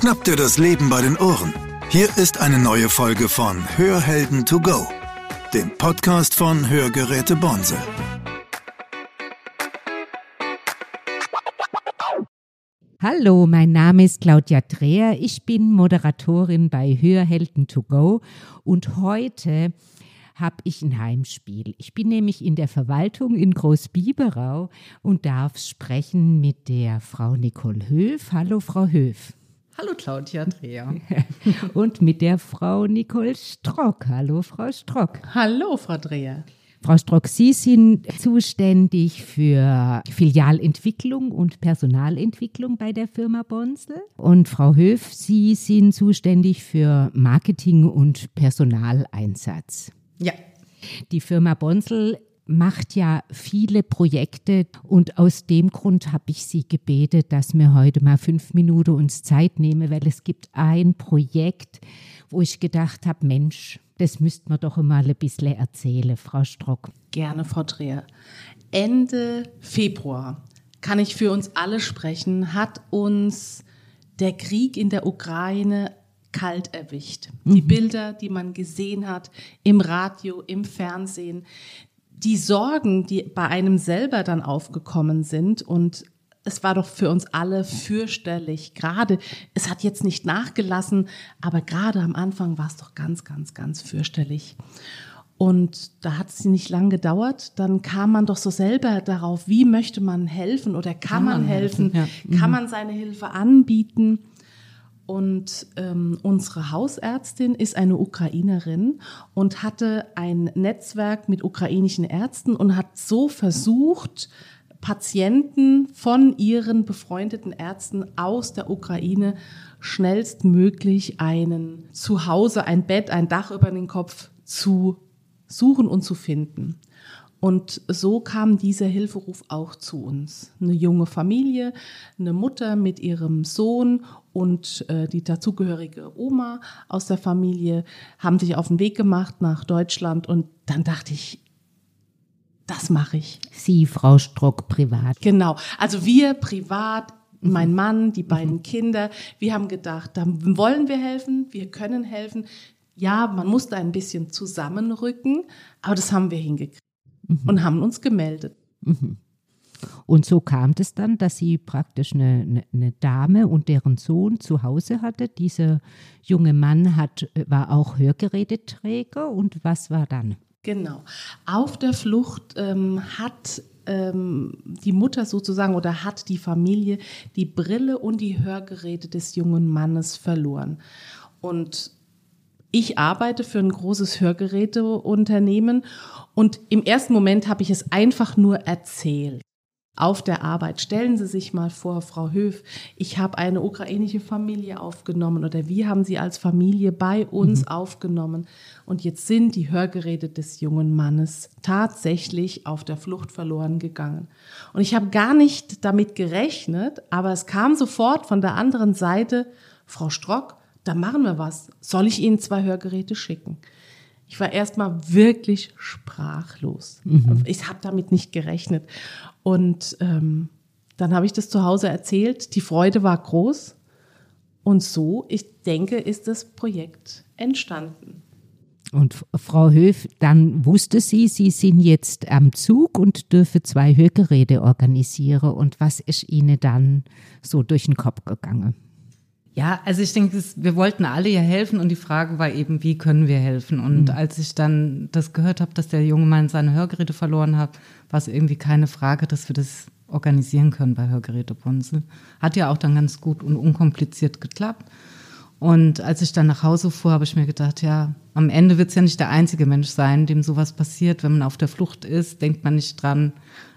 Schnapp dir das Leben bei den Ohren. Hier ist eine neue Folge von Hörhelden to go, dem Podcast von Hörgeräte Bonse. Hallo, mein Name ist Claudia Dreher. Ich bin Moderatorin bei Hörhelden to go und heute habe ich ein Heimspiel. Ich bin nämlich in der Verwaltung in Großbiberau und darf sprechen mit der Frau Nicole Höf. Hallo, Frau Höf. Hallo Claudia Dreher. und mit der Frau Nicole Strock. Hallo, Frau Strock. Hallo, Frau Dreher. Frau Strock, Sie sind zuständig für Filialentwicklung und Personalentwicklung bei der Firma Bonsel. Und Frau Höf, Sie sind zuständig für Marketing und Personaleinsatz. Ja. Die Firma Bonsel macht ja viele Projekte und aus dem Grund habe ich Sie gebetet, dass wir heute mal fünf Minuten uns Zeit nehmen, weil es gibt ein Projekt, wo ich gedacht habe, Mensch, das müsste man doch mal ein bisschen erzählen, Frau Strock. Gerne, Frau Dreher. Ende Februar, kann ich für uns alle sprechen, hat uns der Krieg in der Ukraine kalt erwischt. Mhm. Die Bilder, die man gesehen hat im Radio, im Fernsehen, die Sorgen, die bei einem selber dann aufgekommen sind und es war doch für uns alle fürchterlich. Gerade, es hat jetzt nicht nachgelassen, aber gerade am Anfang war es doch ganz, ganz, ganz fürchterlich. Und da hat es nicht lang gedauert. Dann kam man doch so selber darauf, wie möchte man helfen oder kann, kann man, helfen? helfen? Ja. Kann mhm. man seine Hilfe anbieten? Und ähm, unsere Hausärztin ist eine Ukrainerin und hatte ein Netzwerk mit ukrainischen Ärzten und hat so versucht, Patienten von ihren befreundeten Ärzten aus der Ukraine schnellstmöglich einen Zuhause, ein Bett, ein Dach über den Kopf zu suchen und zu finden. Und so kam dieser Hilferuf auch zu uns. Eine junge Familie, eine Mutter mit ihrem Sohn und äh, die dazugehörige Oma aus der Familie haben sich auf den Weg gemacht nach Deutschland. Und dann dachte ich, das mache ich. Sie, Frau Strock, privat. Genau. Also wir privat, mhm. mein Mann, die beiden mhm. Kinder, wir haben gedacht, da wollen wir helfen, wir können helfen. Ja, man musste ein bisschen zusammenrücken, aber das haben wir hingekriegt mhm. und haben uns gemeldet. Und so kam es dann, dass sie praktisch eine, eine, Dame und deren Sohn zu Hause hatte. Dieser junge Mann hat, war auch Hörgeräteträger. Und was war dann? Genau. Auf der Flucht ähm, hat ähm, die Mutter sozusagen oder hat die Familie die Brille und die Hörgeräte des jungen Mannes verloren. Und ich arbeite für ein großes Hörgeräteunternehmen und im ersten Moment habe ich es einfach nur erzählt. Auf der Arbeit. Stellen Sie sich mal vor, Frau Höf, ich habe eine ukrainische Familie aufgenommen oder wir haben sie als Familie bei uns mhm. aufgenommen. Und jetzt sind die Hörgeräte des jungen Mannes tatsächlich auf der Flucht verloren gegangen. Und ich habe gar nicht damit gerechnet, aber es kam sofort von der anderen Seite, Frau Strock, da machen wir was. Soll ich Ihnen zwei Hörgeräte schicken? Ich war erstmal wirklich sprachlos. Mhm. Ich habe damit nicht gerechnet. Und ähm, dann habe ich das zu Hause erzählt. Die Freude war groß. Und so, ich denke, ist das Projekt entstanden. Und Frau Höf, dann wusste sie, Sie sind jetzt am Zug und dürfen zwei Hörgeräte organisieren. Und was ist Ihnen dann so durch den Kopf gegangen? Ja, also ich denke, wir wollten alle ja helfen und die Frage war eben, wie können wir helfen? Und mhm. als ich dann das gehört habe, dass der junge Mann seine Hörgeräte verloren hat, war es irgendwie keine Frage, dass wir das organisieren können bei Hörgeräte Bonsel. Hat ja auch dann ganz gut und unkompliziert geklappt. Und als ich dann nach Hause fuhr, habe ich mir gedacht, ja, am Ende wird es ja nicht der einzige Mensch sein, dem sowas passiert. Wenn man auf der Flucht ist, denkt man nicht dran,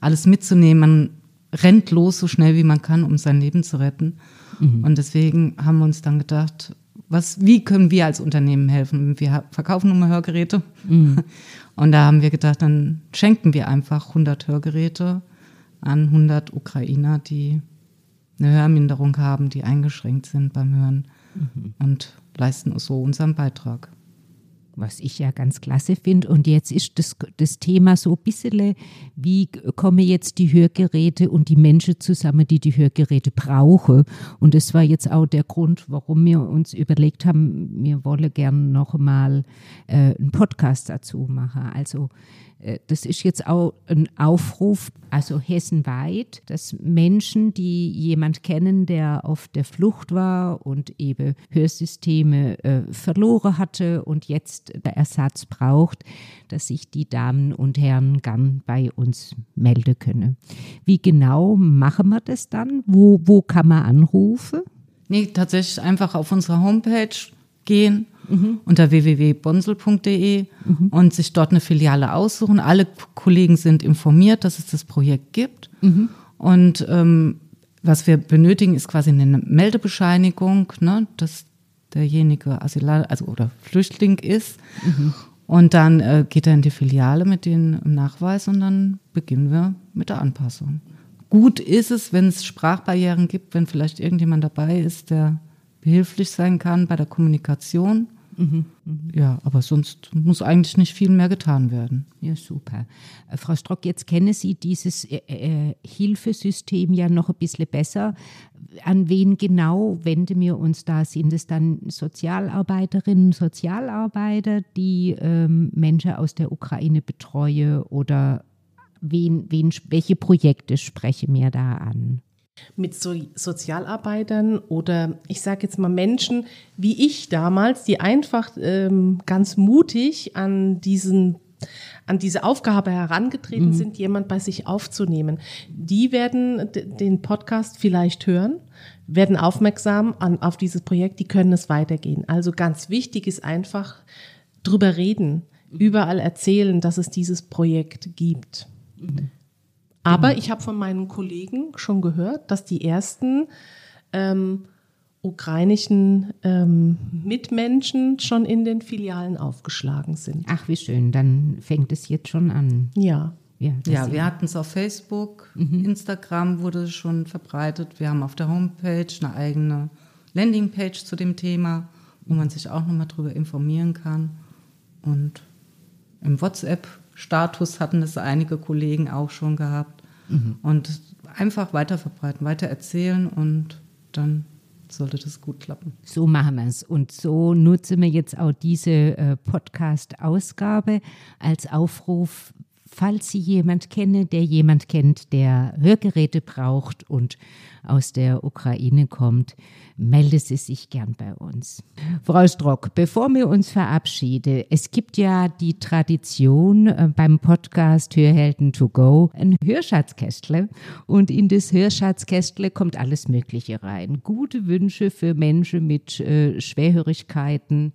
alles mitzunehmen. Man rennt los so schnell wie man kann, um sein Leben zu retten. Mhm. Und deswegen haben wir uns dann gedacht, was, wie können wir als Unternehmen helfen? Wir verkaufen nun mal Hörgeräte. Mhm. Und da haben wir gedacht, dann schenken wir einfach 100 Hörgeräte an 100 Ukrainer, die eine Hörminderung haben, die eingeschränkt sind beim Hören mhm. und leisten so unseren Beitrag. Was ich ja ganz klasse finde. Und jetzt ist das, das Thema so ein bisschen, wie kommen jetzt die Hörgeräte und die Menschen zusammen, die die Hörgeräte brauchen. Und das war jetzt auch der Grund, warum wir uns überlegt haben, wir wollen gerne noch mal äh, einen Podcast dazu machen. Also äh, das ist jetzt auch ein Aufruf, also hessenweit, dass Menschen, die jemand kennen, der auf der Flucht war und eben Hörsysteme äh, verloren hatte und jetzt Ersatz braucht, dass sich die Damen und Herren gern bei uns melden können. Wie genau machen wir das dann? Wo, wo kann man anrufen? Nee, tatsächlich einfach auf unserer Homepage gehen mhm. unter www.bonsel.de mhm. und sich dort eine Filiale aussuchen. Alle Kollegen sind informiert, dass es das Projekt gibt. Mhm. Und ähm, was wir benötigen, ist quasi eine Meldebescheinigung, ne, dass derjenige Asyl also oder Flüchtling ist. Mhm. Und dann äh, geht er in die Filiale mit dem Nachweis und dann beginnen wir mit der Anpassung. Gut ist es, wenn es Sprachbarrieren gibt, wenn vielleicht irgendjemand dabei ist, der behilflich sein kann bei der Kommunikation. Mhm, Ja, aber sonst muss eigentlich nicht viel mehr getan werden. Ja, super. Äh, Frau Strock, jetzt kennen Sie dieses äh, äh, Hilfesystem ja noch ein bisschen besser. An wen genau wenden wir uns da? Sind es dann Sozialarbeiterinnen, Sozialarbeiter, die ähm, Menschen aus der Ukraine betreuen oder wen, wen, welche Projekte sprechen wir da an? mit so Sozialarbeitern oder ich sage jetzt mal Menschen wie ich damals, die einfach ähm, ganz mutig an diesen an diese Aufgabe herangetreten mhm. sind, jemand bei sich aufzunehmen. Die werden den Podcast vielleicht hören, werden aufmerksam an, auf dieses Projekt, die können es weitergehen. Also ganz wichtig ist einfach drüber reden, überall erzählen, dass es dieses Projekt gibt. Mhm. Aber genau. ich habe von meinen Kollegen schon gehört, dass die ersten ähm, ukrainischen ähm, Mitmenschen schon in den Filialen aufgeschlagen sind. Ach, wie schön. Dann fängt es jetzt schon an. Ja. Ja, ja wir hatten es auf Facebook, mhm. Instagram wurde es schon verbreitet. Wir haben auf der Homepage eine eigene Landingpage zu dem Thema, wo man sich auch nochmal darüber informieren kann. Und im WhatsApp-Status hatten es einige Kollegen auch schon gehabt. Mhm. Und einfach weiter verbreiten, weiter erzählen und dann sollte das gut klappen. So machen wir es. Und so nutzen wir jetzt auch diese äh, Podcast-Ausgabe als Aufruf, falls Sie jemand kennen, der jemand kennt, der Hörgeräte braucht und aus der Ukraine kommt, melde Sie sich gern bei uns. Frau Strock, bevor wir uns verabschieden, es gibt ja die Tradition äh, beim Podcast Hörhelden to go, ein Hörschatzkästle und in das Hörschatzkästle kommt alles Mögliche rein. Gute Wünsche für Menschen mit äh, Schwerhörigkeiten,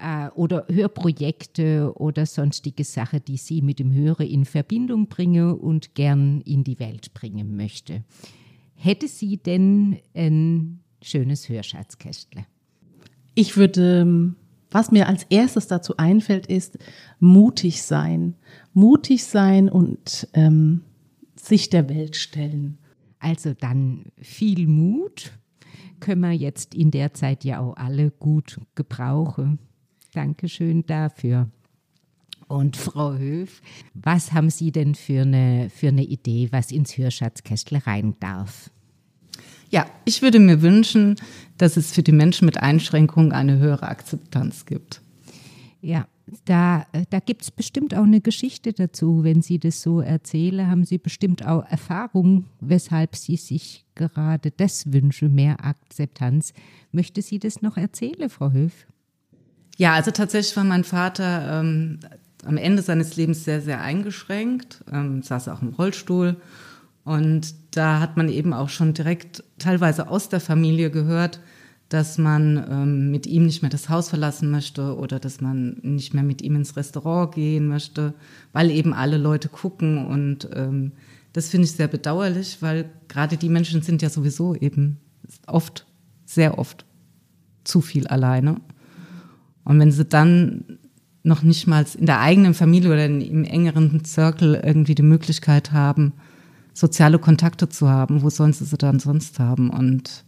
äh, oder Hörprojekte oder sonstige Sachen, die Sie mit dem Hörer in Verbindung bringen und gern in die Welt bringen möchte. Hätte sie denn ein schönes Hörschatzkästle? Ich würde, ähm, was mir als erstes dazu einfällt, ist mutig sein. Mutig sein und ähm, sich der Welt stellen. Also dann viel Mut können wir jetzt in der Zeit ja auch alle gut gebrauchen. Dankeschön dafür. Und Frau Höf, was haben Sie denn für eine, für eine Idee, was ins Hörschatzkästle rein darf? Ja, ich würde mir wünschen, dass es für die Menschen mit Einschränkungen eine höhere Akzeptanz gibt. Ja, da, da gibt es bestimmt auch eine Geschichte dazu. Wenn Sie das so erzählen, haben Sie bestimmt auch Erfahrung, weshalb Sie sich gerade das wünschen, mehr Akzeptanz. Möchte Sie das noch erzählen, Frau Höf? Ja, also tatsächlich war mein Vater ähm, am Ende seines Lebens sehr, sehr eingeschränkt, ähm, saß auch im Rollstuhl. Und da hat man eben auch schon direkt teilweise aus der Familie gehört, dass man ähm, mit ihm nicht mehr das Haus verlassen möchte oder dass man nicht mehr mit ihm ins Restaurant gehen möchte, weil eben alle Leute gucken. Und ähm, das finde ich sehr bedauerlich, weil gerade die Menschen sind ja sowieso eben oft, sehr oft zu viel alleine. Und wenn sie dann noch nicht mal in der eigenen Familie oder im engeren Circle irgendwie die Möglichkeit haben, soziale Kontakte zu haben, wo sollen sie sie dann sonst haben? Und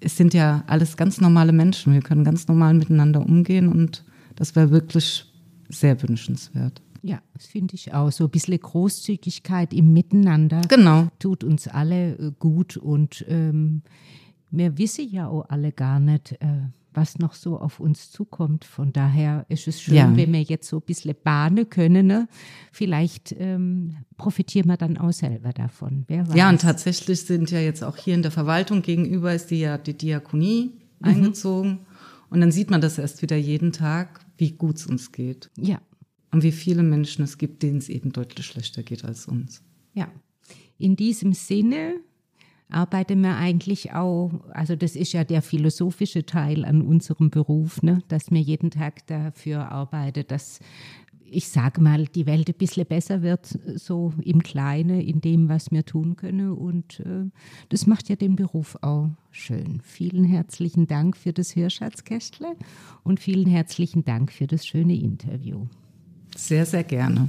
es sind ja alles ganz normale Menschen. Wir können ganz normal miteinander umgehen und Das wäre wirklich sehr wünschenswert. Ja, das finde ich auch. So ein bisschen Großzügigkeit im Miteinander Genau. tut uns alle äh, gut und ähm, wir wissen ja auch alle gar nicht, äh, was noch so auf uns zukommt. Von daher ist es schön, Ja. wenn wir jetzt so ein bisschen bahnen können. Ne? Vielleicht ähm, profitieren wir dann auch selber davon. Wer weiß. Ja, und tatsächlich sind ja jetzt auch hier in der Verwaltung gegenüber ist die ja die Diakonie Mhm. eingezogen. Und dann sieht man das erst wieder jeden Tag, wie gut es uns geht. Ja, Und wie viele Menschen es gibt, denen es eben deutlich schlechter geht als uns. ja. In diesem Sinne arbeiten wir eigentlich auch, also das ist ja der philosophische Teil an unserem Beruf, ne? dass wir jeden Tag dafür arbeiten, dass ich sage mal, die Welt ein bisschen besser wird, so im Kleinen, in dem, was wir tun können. Und äh, das macht ja den Beruf auch schön. Vielen herzlichen Dank für das Hörschatzkästle und vielen herzlichen Dank für das schöne Interview. Sehr, sehr gerne.